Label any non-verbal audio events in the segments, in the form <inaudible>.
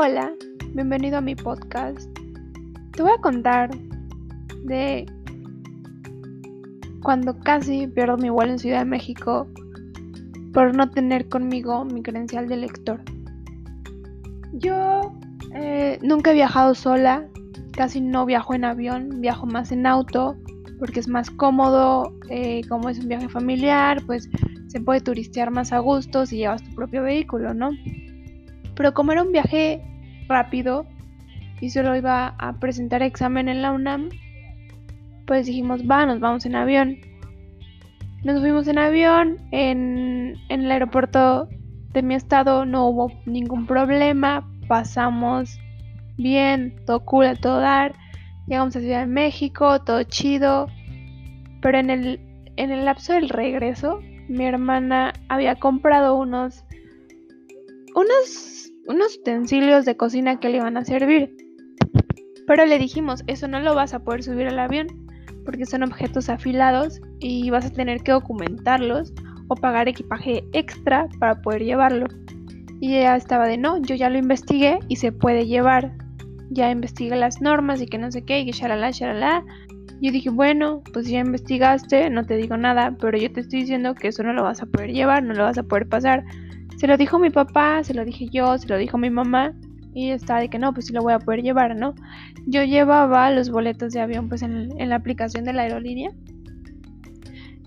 Hola, bienvenido a mi podcast. Te voy a contar de cuando casi pierdo mi vuelo en Ciudad de México por no tener conmigo mi credencial de lector. Yo eh, nunca he viajado sola, casi no viajo en avión, viajo más en auto porque es más cómodo, eh, como es un viaje familiar, pues se puede turistear más a gusto si llevas tu propio vehículo, ¿no? Pero como era un viaje rápido y solo iba a presentar examen en la UNAM, pues dijimos, va, nos vamos en avión. Nos fuimos en avión, en, en el aeropuerto de mi estado no hubo ningún problema, pasamos bien, todo cool, todo dar. Llegamos a Ciudad de México, todo chido. Pero en el, en el lapso del regreso, mi hermana había comprado unos, unos, unos utensilios de cocina que le iban a servir. Pero le dijimos, eso no lo vas a poder subir al avión porque son objetos afilados y vas a tener que documentarlos o pagar equipaje extra para poder llevarlo. Y ella estaba de no, yo ya lo investigué y se puede llevar. Ya investigué las normas y que no sé qué, y que shalala, shalala. Yo dije, bueno, pues ya investigaste, no te digo nada, pero yo te estoy diciendo que eso no lo vas a poder llevar, no lo vas a poder pasar. Se lo dijo mi papá, se lo dije yo, se lo dijo mi mamá, y estaba de que no, pues sí lo voy a poder llevar, ¿no? Yo llevaba los boletos de avión pues en, en la aplicación de la aerolínea.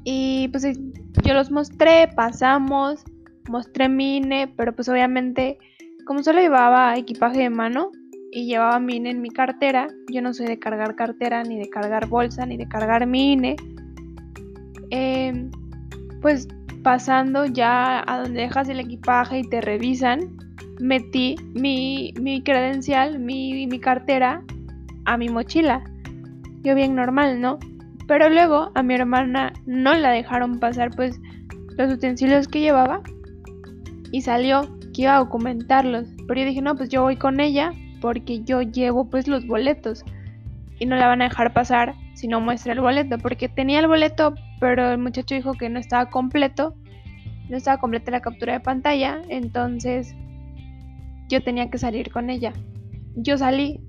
Y pues yo los mostré, pasamos, mostré mi INE, pero pues obviamente como solo llevaba equipaje de mano, y llevaba mi INE en mi cartera. Yo no soy de cargar cartera, ni de cargar bolsa, ni de cargar mi INE. Em, pues pasando ya a donde dejas el equipaje y te revisan, metí mi, mi credencial, mi, mi cartera a mi mochila. Yo bien normal, ¿no? Pero luego a mi hermana no la dejaron pasar pues los utensilios que llevaba y salió que iba a documentarlos. Pero yo dije, no, pues yo voy con ella porque yo llevo pues los boletos y no la van a dejar pasar si no muestra el boleto, porque tenía el boleto, pero el muchacho dijo que no estaba completo, no estaba completa la captura de pantalla, entonces yo tenía que salir con ella. Yo salí,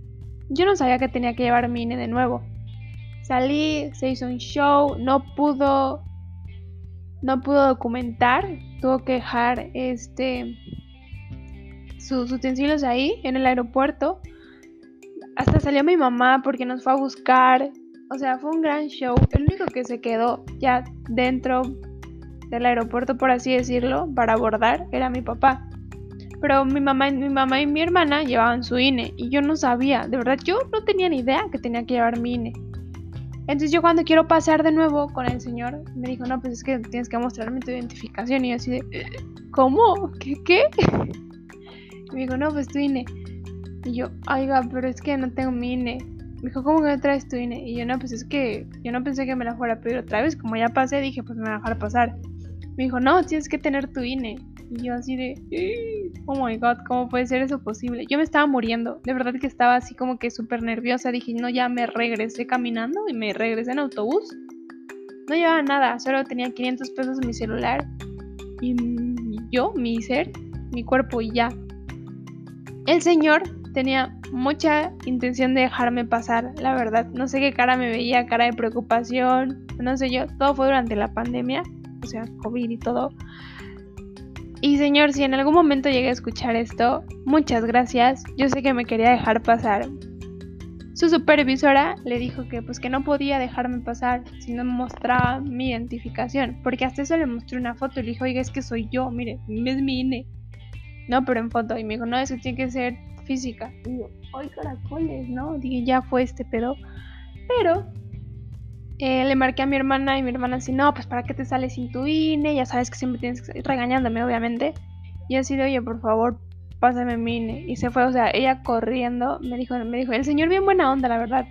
yo no sabía que tenía que llevar mi INE de nuevo. Salí, se hizo un show, no pudo no pudo documentar, tuvo que dejar este sus utensilios ahí en el aeropuerto. Hasta salió mi mamá porque nos fue a buscar. O sea, fue un gran show. El único que se quedó ya dentro del aeropuerto, por así decirlo, para abordar era mi papá. Pero mi mamá, mi mamá y mi hermana llevaban su INE y yo no sabía, de verdad, yo no tenía ni idea que tenía que llevar mi INE. Entonces yo cuando quiero pasar de nuevo con el señor, me dijo, no, pues es que tienes que mostrarme tu identificación. Y yo así de, ¿cómo? ¿Qué? ¿Qué? <laughs> me dijo, no, pues tu INE. Y yo, oiga, pero es que no tengo mi INE. Me dijo, ¿cómo que no traes tu INE? Y yo, no, pues es que yo no pensé que me la fuera a pedir otra vez. Como ya pasé, dije, pues me va a dejar pasar. Me dijo, no, tienes que tener tu INE. Y yo así de, oh my god, ¿cómo puede ser eso posible? Yo me estaba muriendo. De verdad que estaba así como que súper nerviosa. Dije, no, ya me regresé caminando y me regresé en autobús. No llevaba nada, solo tenía 500 pesos en mi celular. Y yo, mi ser, mi cuerpo y ya. El señor tenía mucha intención de dejarme pasar, la verdad. No sé qué cara me veía, cara de preocupación, no sé yo. Todo fue durante la pandemia, o sea, COVID y todo. Y señor, si en algún momento llegué a escuchar esto, muchas gracias. Yo sé que me quería dejar pasar. Su supervisora le dijo que pues que no podía dejarme pasar si no mostraba mi identificación, porque hasta eso le mostré una foto y le dijo, oiga, es que soy yo, mire, es mi INE. No, pero en foto. Y me dijo, no, eso tiene que ser física. Y yo, ay, caracoles, ¿no? Dije, ya fue este pedo. Pero eh, le marqué a mi hermana y mi hermana así, no, pues para qué te sales sin tu INE, ya sabes que siempre tienes que regañándome, obviamente. Y así de, oye, por favor, pásame mi INE. Y se fue, o sea, ella corriendo, me dijo, me dijo, el señor bien buena onda, la verdad.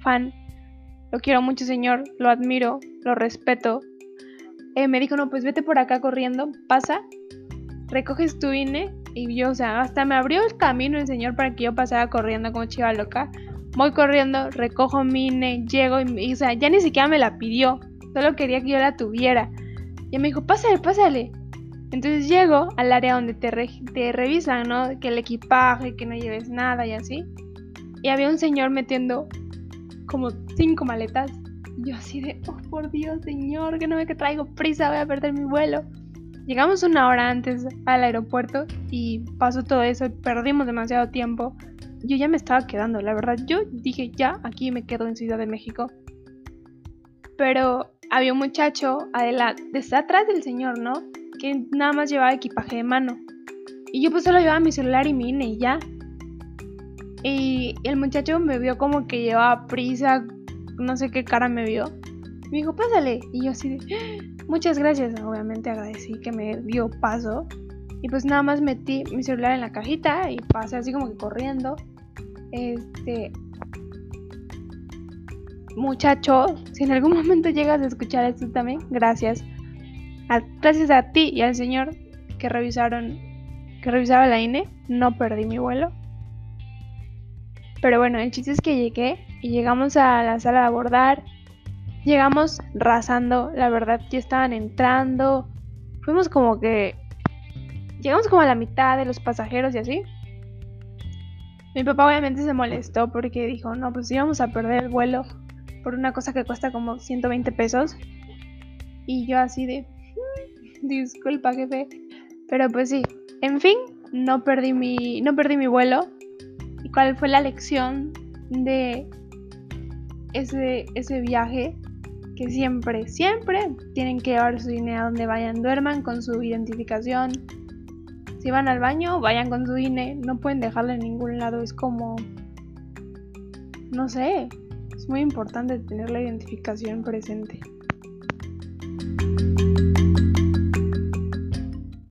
Fan. Lo quiero mucho, señor, lo admiro, lo respeto. Eh, me dijo, no, pues vete por acá corriendo, pasa recoges tu INE y yo, o sea, hasta me abrió el camino el señor para que yo pasara corriendo como chiva loca. Voy corriendo, recojo mi INE, llego y, o sea, ya ni siquiera me la pidió, solo quería que yo la tuviera. Y me dijo, pásale, pásale. Entonces llego al área donde te, te revisan, ¿no? Que el equipaje, que no lleves nada y así. Y había un señor metiendo como cinco maletas. yo así de, oh por Dios, señor, que no ve que traigo prisa, voy a perder mi vuelo. Llegamos una hora antes al aeropuerto y pasó todo eso, perdimos demasiado tiempo. Yo ya me estaba quedando, la verdad. Yo dije, ya, aquí me quedo en Ciudad de México. Pero había un muchacho adelante, desde atrás del señor, ¿no? Que nada más llevaba equipaje de mano. Y yo pues solo llevaba mi celular y mi INE y ya. Y el muchacho me vio como que llevaba prisa, no sé qué cara me vio. Me dijo, pásale. Y yo así de, ah, muchas gracias. Obviamente agradecí que me dio paso. Y pues nada más metí mi celular en la cajita y pasé así como que corriendo. Este. Muchacho, si en algún <laughs> momento llegas a escuchar esto también, gracias. gracias a ti y al señor que revisaron, que revisaba la INE, no perdí mi vuelo. Pero bueno, el chiste es que llegué y llegamos a la sala de abordar. Llegamos rasando, la verdad, ya estaban entrando. Fuimos como que. Llegamos como a la mitad de los pasajeros y así. Mi papá obviamente se molestó porque dijo, no, pues íbamos a perder el vuelo por una cosa que cuesta como 120 pesos. Y yo así de, mm, disculpa jefe. Pero pues sí, en fin, no perdí mi, no perdí mi vuelo cuál fue la lección de ese, ese viaje que siempre, siempre tienen que llevar su INE a donde vayan, duerman con su identificación. Si van al baño, vayan con su INE, no pueden dejarlo en ningún lado, es como, no sé, es muy importante tener la identificación presente.